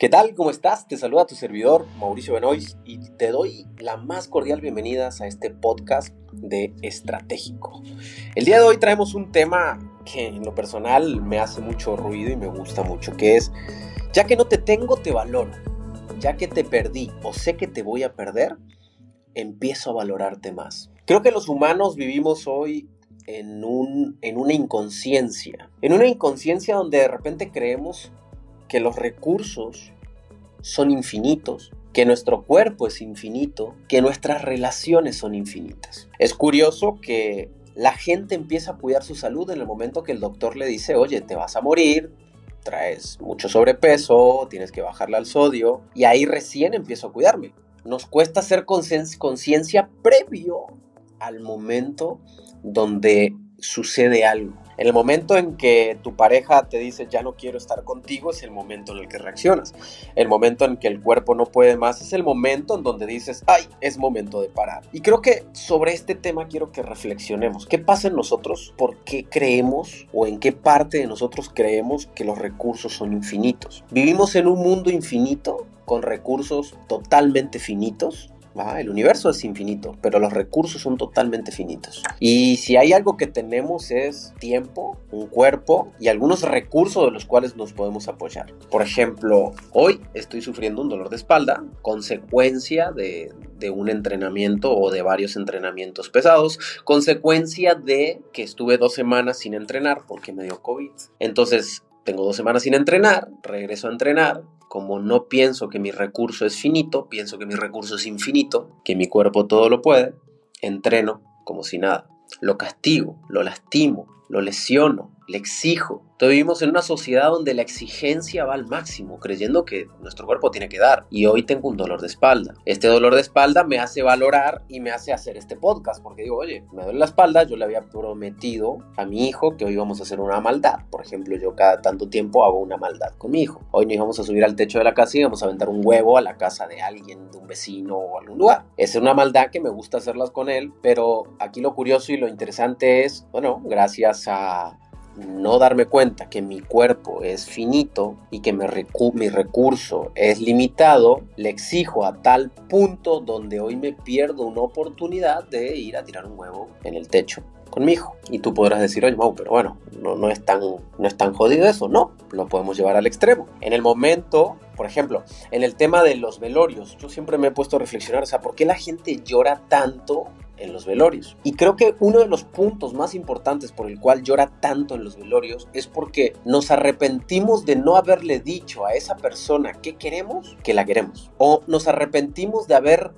¿Qué tal? ¿Cómo estás? Te saluda tu servidor Mauricio Benoist y te doy la más cordial bienvenida a este podcast de Estratégico. El día de hoy traemos un tema que en lo personal me hace mucho ruido y me gusta mucho, que es, ya que no te tengo, te valoro. Ya que te perdí o sé que te voy a perder, empiezo a valorarte más. Creo que los humanos vivimos hoy en, un, en una inconsciencia, en una inconsciencia donde de repente creemos que los recursos son infinitos, que nuestro cuerpo es infinito, que nuestras relaciones son infinitas. Es curioso que la gente empieza a cuidar su salud en el momento que el doctor le dice, oye, te vas a morir, traes mucho sobrepeso, tienes que bajarle al sodio, y ahí recién empiezo a cuidarme. Nos cuesta hacer conciencia previo al momento donde sucede algo. En el momento en que tu pareja te dice ya no quiero estar contigo es el momento en el que reaccionas. El momento en que el cuerpo no puede más es el momento en donde dices, ay, es momento de parar. Y creo que sobre este tema quiero que reflexionemos. ¿Qué pasa en nosotros? ¿Por qué creemos o en qué parte de nosotros creemos que los recursos son infinitos? ¿Vivimos en un mundo infinito con recursos totalmente finitos? El universo es infinito, pero los recursos son totalmente finitos. Y si hay algo que tenemos es tiempo, un cuerpo y algunos recursos de los cuales nos podemos apoyar. Por ejemplo, hoy estoy sufriendo un dolor de espalda, consecuencia de, un entrenamiento o de varios entrenamientos pesados, consecuencia de que estuve dos semanas sin entrenar porque me dio COVID. Entonces, tengo dos semanas sin entrenar, regreso a entrenar, como no pienso que mi recurso es finito, pienso que mi recurso es infinito, que mi cuerpo todo lo puede, entreno como si nada. Lo castigo, lo lastimo, lo lesiono, le exijo. Entonces vivimos en una sociedad donde la exigencia va al máximo, creyendo que nuestro cuerpo tiene que dar. Y hoy tengo un dolor de espalda. Este dolor de espalda me hace valorar y me hace hacer este podcast, porque digo, oye, me duele la espalda, yo le había prometido a mi hijo que hoy íbamos a hacer una maldad. Por ejemplo, yo cada tanto tiempo hago una maldad con mi hijo. Hoy nos íbamos a subir al techo de la casa y íbamos a aventar un huevo a la casa de alguien, de un vecino o algún lugar. Es una maldad que me gusta hacerlas con él, pero aquí lo curioso y lo interesante es, bueno, gracias a no darme cuenta que mi cuerpo es finito y que mi, recurso es limitado, le exijo a tal punto donde hoy me pierdo una oportunidad de ir a tirar un huevo en el techo con mi hijo. Y tú podrás decir, oye, Mau, pero bueno, no, no, es tan, no es tan jodido eso. No, lo podemos llevar al extremo. En el momento, por ejemplo, en el tema de los velorios, yo siempre me he puesto a reflexionar, o sea, ¿por qué la gente llora tanto en los velorios. Y creo que uno de los puntos más importantes por el cual llora tanto en los velorios es porque nos arrepentimos de no haberle dicho a esa persona que queremos que la queremos. O nos arrepentimos de haber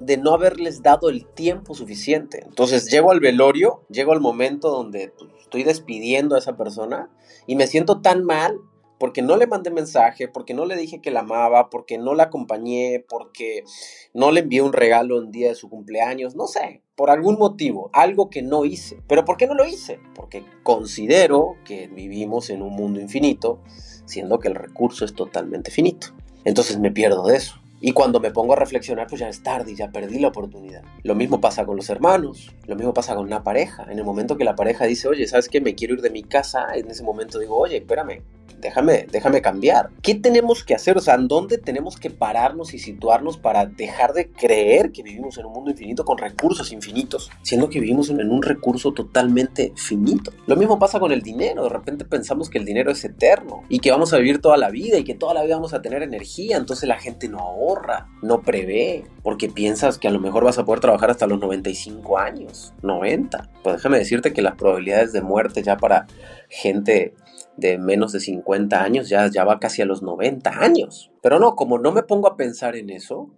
de no haberles dado el tiempo suficiente. Entonces llego al velorio, llego al momento donde pues, estoy despidiendo a esa persona y me siento tan mal porque no le mandé mensaje, porque no le dije que la amaba, porque no la acompañé, porque no le envié un regalo en día de su cumpleaños, no sé, por algún motivo, algo que no hice. Pero ¿por qué no lo hice? Porque considero que vivimos en un mundo infinito, siendo que el recurso es totalmente finito. Entonces me pierdo de eso. Y cuando me pongo a reflexionar, pues ya es tarde y ya perdí la oportunidad. Lo mismo pasa con los hermanos, lo mismo pasa con una pareja. En el momento que la pareja dice, oye, ¿sabes qué? Me quiero ir de mi casa, en ese momento digo, oye, espérame, déjame, déjame cambiar. ¿Qué tenemos que hacer? O sea, ¿en dónde tenemos que pararnos y situarnos para dejar de creer que vivimos en un mundo infinito con recursos infinitos, siendo que vivimos en un recurso totalmente finito? Lo mismo pasa con el dinero. De repente pensamos que el dinero es eterno y que vamos a vivir toda la vida y que toda la vida vamos a tener energía. Entonces la gente no ahorra, no prevé, porque piensas que a lo mejor vas a poder trabajar hasta los 95 años, 90. Pues déjame decirte que las probabilidades de muerte ya para gente de menos de 50 años, ya, ya va casi a los 90 años. Pero no, como no me pongo a pensar en eso,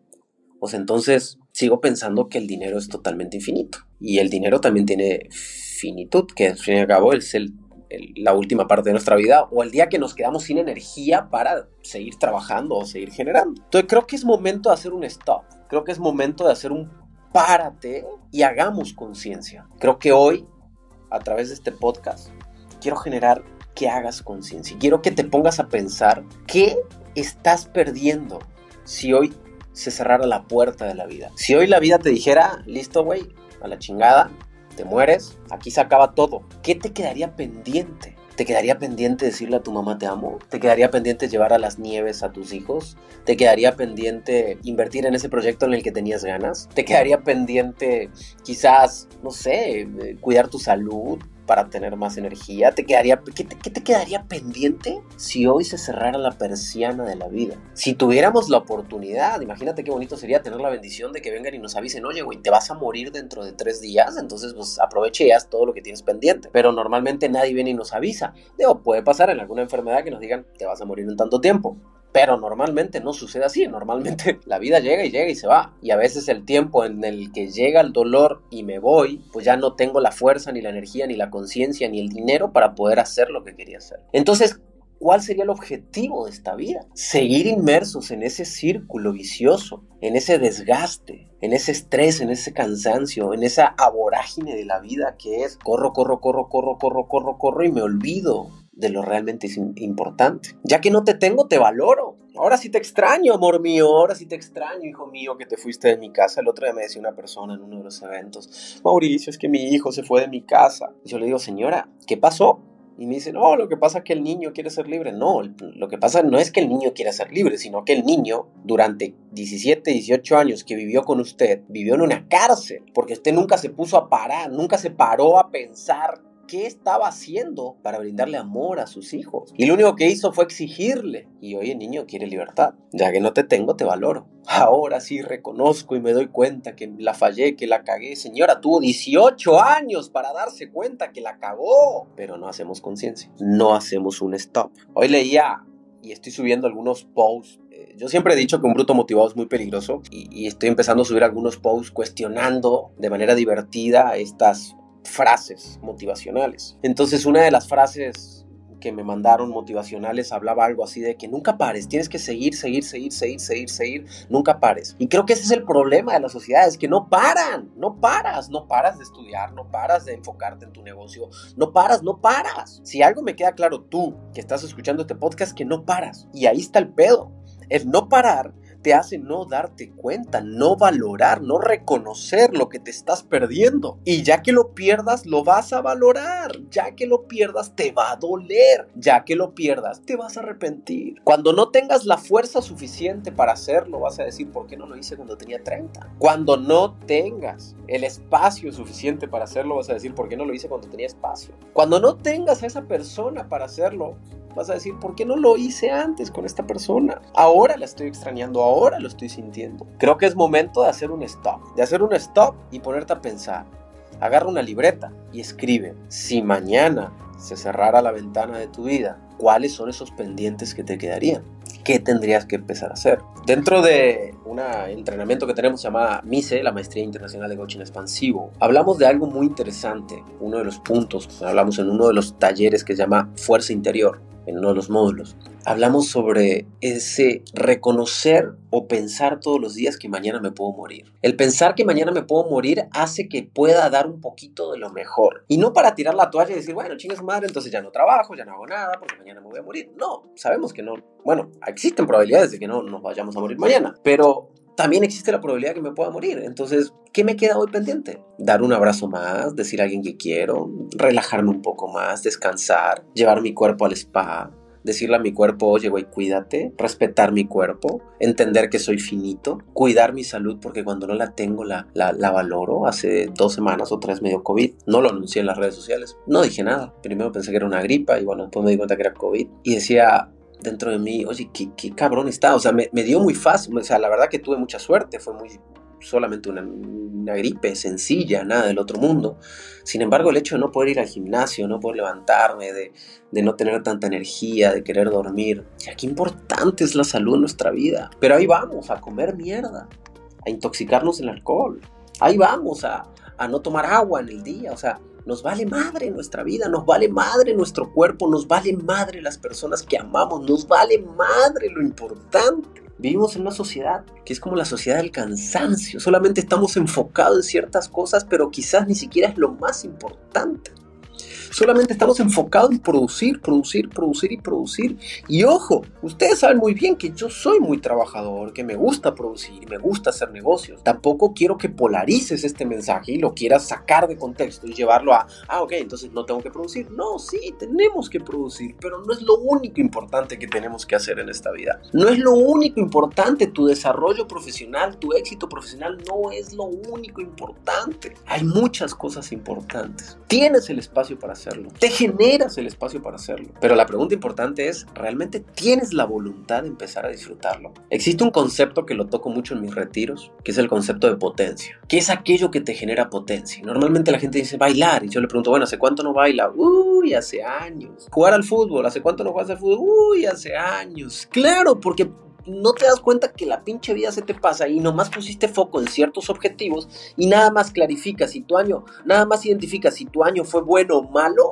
pues entonces sigo pensando que el dinero es totalmente infinito. Y el dinero también tiene finitud, que al fin y al cabo es el, la última parte de nuestra vida o el día que nos quedamos sin energía para seguir trabajando o seguir generando. Entonces creo que es momento de hacer un stop. Creo que es momento de hacer un párate y hagamos conciencia. Creo que hoy, a través de este podcast, quiero generar que hagas conciencia. Quiero que te pongas a pensar qué estás perdiendo si hoy se cerrara la puerta de la vida. Si hoy la vida te dijera, listo, güey, a la chingada, te mueres, aquí se acaba todo. ¿Qué te quedaría pendiente? ¿Te quedaría pendiente decirle a tu mamá te amo? ¿Te quedaría pendiente llevar a las nieves a tus hijos? ¿Te quedaría pendiente invertir en ese proyecto en el que tenías ganas? ¿Te quedaría pendiente quizás, no sé, eh, cuidar tu salud? Para tener más energía? ¿Te quedaría, qué, te, quedaría pendiente si hoy se cerrara la persiana de la vida? Si tuviéramos la oportunidad, imagínate qué bonito sería tener la bendición de que vengan y nos avisen, oye, güey, te vas a morir dentro de tres días, entonces pues aproveche y todo lo que tienes pendiente. Pero normalmente nadie viene y nos avisa. Digo, puede pasar en alguna enfermedad que nos digan, te vas a morir en tanto tiempo. Pero normalmente no sucede así, normalmente la vida llega y llega y se va. Y a veces el tiempo en el que llega el dolor y me voy, pues ya no tengo la fuerza, ni la energía, ni la conciencia, ni el dinero para poder hacer lo que quería hacer. Entonces, ¿cuál sería el objetivo de esta vida? Seguir inmersos en ese círculo vicioso, en ese desgaste, en ese estrés, en ese cansancio, en esa aborágine de la vida que es corro, corro, corro, corro, corro, corro, corro y me olvido de lo realmente importante. Ya que no te tengo, te valoro. Ahora sí te extraño, amor mío, ahora sí te extraño, hijo mío, que te fuiste de mi casa. El otro día me decía una persona en uno de los eventos, Mauricio, es que mi hijo se fue de mi casa. Y yo le digo, señora, ¿qué pasó? Y me dice, no, lo que pasa es que el niño quiere ser libre. No, lo que pasa no es que el niño quiera ser libre, sino que el niño, durante 17, 18 años que vivió con usted, vivió en una cárcel, porque usted nunca se puso a parar, nunca se paró a pensar qué estaba haciendo para brindarle amor a sus hijos. Y lo único que hizo fue exigirle. Y hoy el niño quiere libertad. Ya que no te tengo, te valoro. Ahora sí reconozco y me doy cuenta que la fallé, que la cagué. Señora, tuvo 18 años para darse cuenta que la cagó. Pero no hacemos conciencia. No hacemos un stop. Hoy leía y estoy subiendo algunos posts eh, yo siempre he dicho que un bruto motivado es muy peligroso y, y, estoy empezando a subir algunos posts cuestionando de manera divertida estas frases motivacionales. Entonces una de las frases que me mandaron motivacionales hablaba algo así de que nunca pares, tienes que seguir, seguir, seguir, seguir, seguir, seguir, nunca pares. Y creo que ese es el problema de la sociedad, es que no paran, no paras, no paras de estudiar, no paras de enfocarte en tu negocio, no paras, no paras. Si algo me queda claro tú que estás escuchando este podcast, que no paras. Y ahí está el pedo. El no parar te hace no darte cuenta, no valorar, no reconocer lo que te estás perdiendo. Y ya que lo pierdas, lo vas a valorar. Ya que lo pierdas, te va a doler. Ya que lo pierdas, te vas a arrepentir. Cuando no tengas la fuerza suficiente para hacerlo, vas a decir, ¿por qué no lo hice cuando tenía 30? Cuando no tengas el espacio suficiente para hacerlo, vas a decir, ¿por qué no lo hice cuando tenía espacio? Cuando no tengas a esa persona para hacerlo, vas a decir, ¿por qué no lo hice antes con esta persona? Ahora la estoy extrañando, ahora lo estoy sintiendo. Creo que es momento de hacer un stop, de hacer un stop y ponerte a pensar. Agarra una libreta y escribe, si mañana se cerrara la ventana de tu vida, ¿cuáles son esos pendientes que te quedarían? ¿Qué tendrías que empezar a hacer? Dentro de un entrenamiento que tenemos llamada MICE, la Maestría Internacional de Coaching Expansivo, hablamos de algo muy interesante. Uno de los puntos, hablamos en uno de los talleres que se llama Fuerza Interior en uno de los módulos, hablamos sobre ese reconocer o pensar todos los días que mañana me puedo morir. El pensar que mañana me puedo morir hace que pueda dar un poquito de lo mejor. Y no para tirar la toalla y decir, bueno, chingas madre, entonces ya no trabajo, ya no hago nada, porque mañana me voy a morir. No, sabemos que no. Bueno, existen probabilidades de que no nos vayamos a morir mañana, pero también existe la probabilidad que me pueda morir. Entonces, ¿qué me queda hoy pendiente? Dar un abrazo más, decir a alguien que quiero, relajarme un poco más, descansar, llevar mi cuerpo al spa, decirle a mi cuerpo, oye, güey, cuídate, respetar mi cuerpo, entender que soy finito, cuidar mi salud porque cuando no la tengo la, la, la, valoro. Hace dos semanas o tres medio COVID, no lo anuncié en las redes sociales, no dije nada. Primero pensé que era una gripa y bueno, después me di cuenta que era COVID y decía, dentro de mí, oye, qué, qué cabrón está. O sea, me, dio muy fácil. O sea, la verdad que tuve mucha suerte. Fue muy solamente una, gripe sencilla, nada del otro mundo. Sin embargo, el hecho de no poder ir al gimnasio, no poder levantarme, de, de no tener tanta energía, de querer dormir. Ya qué importante es la salud en nuestra vida. Pero ahí vamos, a comer mierda, a intoxicarnos en alcohol. Ahí vamos, a, a no tomar agua en el día. O sea, nos vale madre nuestra vida, nos vale madre nuestro cuerpo, nos vale madre las personas que amamos, nos vale madre lo importante. Vivimos en una sociedad que es como la sociedad del cansancio, solamente estamos enfocados en ciertas cosas, pero quizás ni siquiera es lo más importante. Solamente estamos enfocados en producir, producir, producir y producir. Y ojo, ustedes saben muy bien que yo soy muy trabajador, que me gusta producir me gusta hacer negocios. Tampoco quiero que polarices este mensaje y lo quieras sacar de contexto y llevarlo a, ah, ok, entonces no tengo que producir. No, sí, tenemos que producir, pero no es lo único importante que tenemos que hacer en esta vida. No es lo único importante, tu desarrollo profesional, tu éxito profesional no es lo único importante. Hay muchas cosas importantes. Tienes el espacio para hacerlo, te generas el espacio para hacerlo. Pero la pregunta importante es, ¿realmente tienes la voluntad de empezar a disfrutarlo? Existe un concepto que lo toco mucho en mis retiros, que es el concepto de potencia. ¿Qué es aquello que te genera potencia? Normalmente la gente dice bailar y yo le pregunto, bueno, ¿hace cuánto no baila? Uy, hace años. Jugar al fútbol, ¿hace cuánto no juegas al fútbol? Uy, hace años. Claro, porque no te das cuenta que la pinche vida se te pasa y nomás pusiste foco en ciertos objetivos y nada más clarificas si tu año, nada más identificas si tu año fue bueno o malo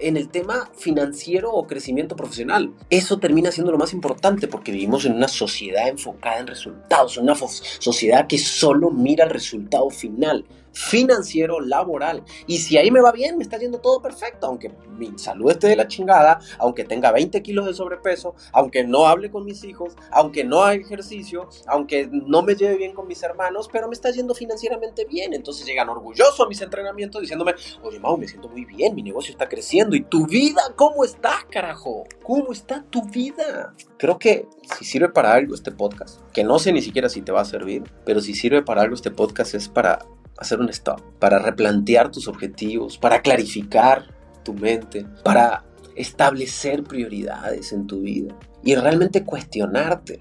en el tema financiero o crecimiento profesional. Eso termina siendo lo más importante porque vivimos en una sociedad enfocada en resultados, una sociedad que solo mira el resultado final financiero, laboral. Y si ahí me va bien, me está yendo todo perfecto, aunque mi salud esté de la chingada, aunque tenga 20 kilos de sobrepeso, aunque no hable con mis hijos, aunque no haga ejercicio, aunque no me lleve bien con mis hermanos, pero me está yendo financieramente bien. Entonces llegan orgullosos a mis entrenamientos diciéndome, oye Mau, me siento muy bien, mi negocio está creciendo. ¿Y tu vida cómo está, carajo? ¿Cómo está tu vida? Creo que si sirve para algo este podcast, que no sé ni siquiera si te va a servir, pero si sirve para algo este podcast es para hacer un stop, para replantear tus objetivos, para clarificar tu mente, para establecer prioridades en tu vida y realmente cuestionarte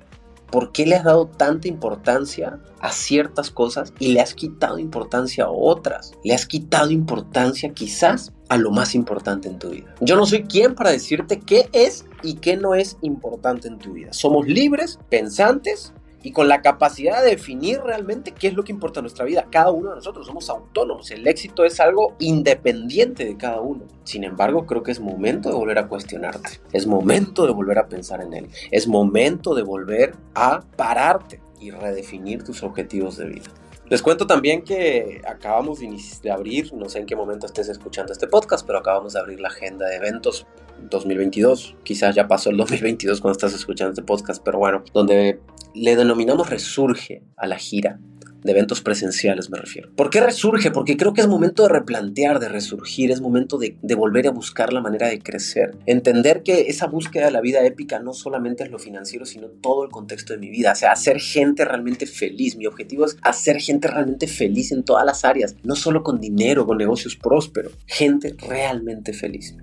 por qué le has dado tanta importancia a ciertas cosas y le has quitado importancia a otras. Le has quitado importancia quizás a lo más importante en tu vida. Yo no soy quien para decirte qué es y qué no es importante en tu vida. Somos libres, pensantes y con la capacidad de definir realmente qué es lo que importa en nuestra vida. Cada uno de nosotros somos autónomos, el éxito es algo independiente de cada uno. Sin embargo, creo que es momento de volver a cuestionarte, es momento de volver a pensar en él, es momento de volver a pararte y redefinir tus objetivos de vida. Les cuento también que acabamos de abrir, no sé en qué momento estés escuchando este podcast, pero acabamos de abrir la agenda de eventos 2022. Quizás ya pasó el 2022 cuando estás escuchando este podcast, pero bueno, donde le denominamos resurge a la gira de eventos presenciales me refiero. ¿Por qué resurge? Porque creo que es momento de replantear, de resurgir, es momento de, volver a buscar la manera de crecer. Entender que esa búsqueda de la vida épica no solamente es lo financiero, sino todo el contexto de mi vida. O sea, hacer gente realmente feliz. Mi objetivo es hacer gente realmente feliz en todas las áreas, no solo con dinero, con negocios prósperos, gente realmente feliz.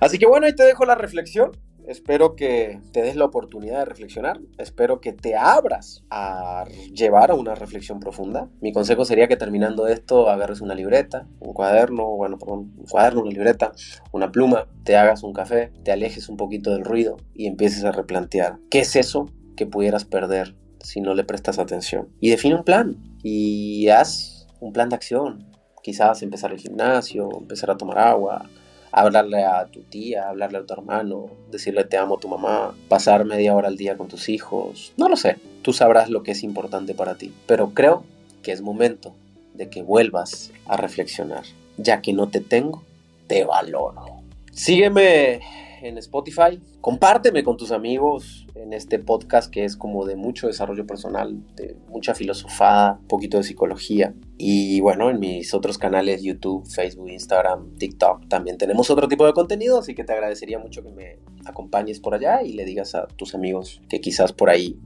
Así que bueno, ahí te dejo la reflexión. Espero que te des la oportunidad de reflexionar. Espero que te abras a llevar a una reflexión profunda. Mi consejo sería que terminando esto agarres una libreta, un cuaderno, bueno, perdón, un cuaderno, una libreta, una pluma, te hagas un café, te alejes un poquito del ruido y empieces a replantear qué es eso que pudieras perder si no le prestas atención. Y define un plan y haz un plan de acción. Quizás empezar el gimnasio, empezar a tomar agua, hablarle a tu tía, hablarle a tu hermano, decirle te amo a tu mamá, pasar media hora al día con tus hijos, no lo sé, tú sabrás lo que es importante para ti, pero creo que es momento de que vuelvas a reflexionar, ya que no te tengo, te valoro. Sígueme en Spotify. Compárteme con tus amigos en este podcast que es como de mucho desarrollo personal, de mucha filosofada, un poquito de psicología. Y bueno, en mis otros canales, YouTube, Facebook, Instagram, TikTok, también tenemos otro tipo de contenido, así que te agradecería mucho que me acompañes por allá y le digas a tus amigos que quizás por ahí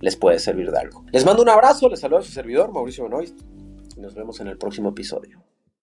les puede servir de algo. Les mando un abrazo, les saludo a su servidor, Mauricio Benoist, y nos vemos en el próximo episodio.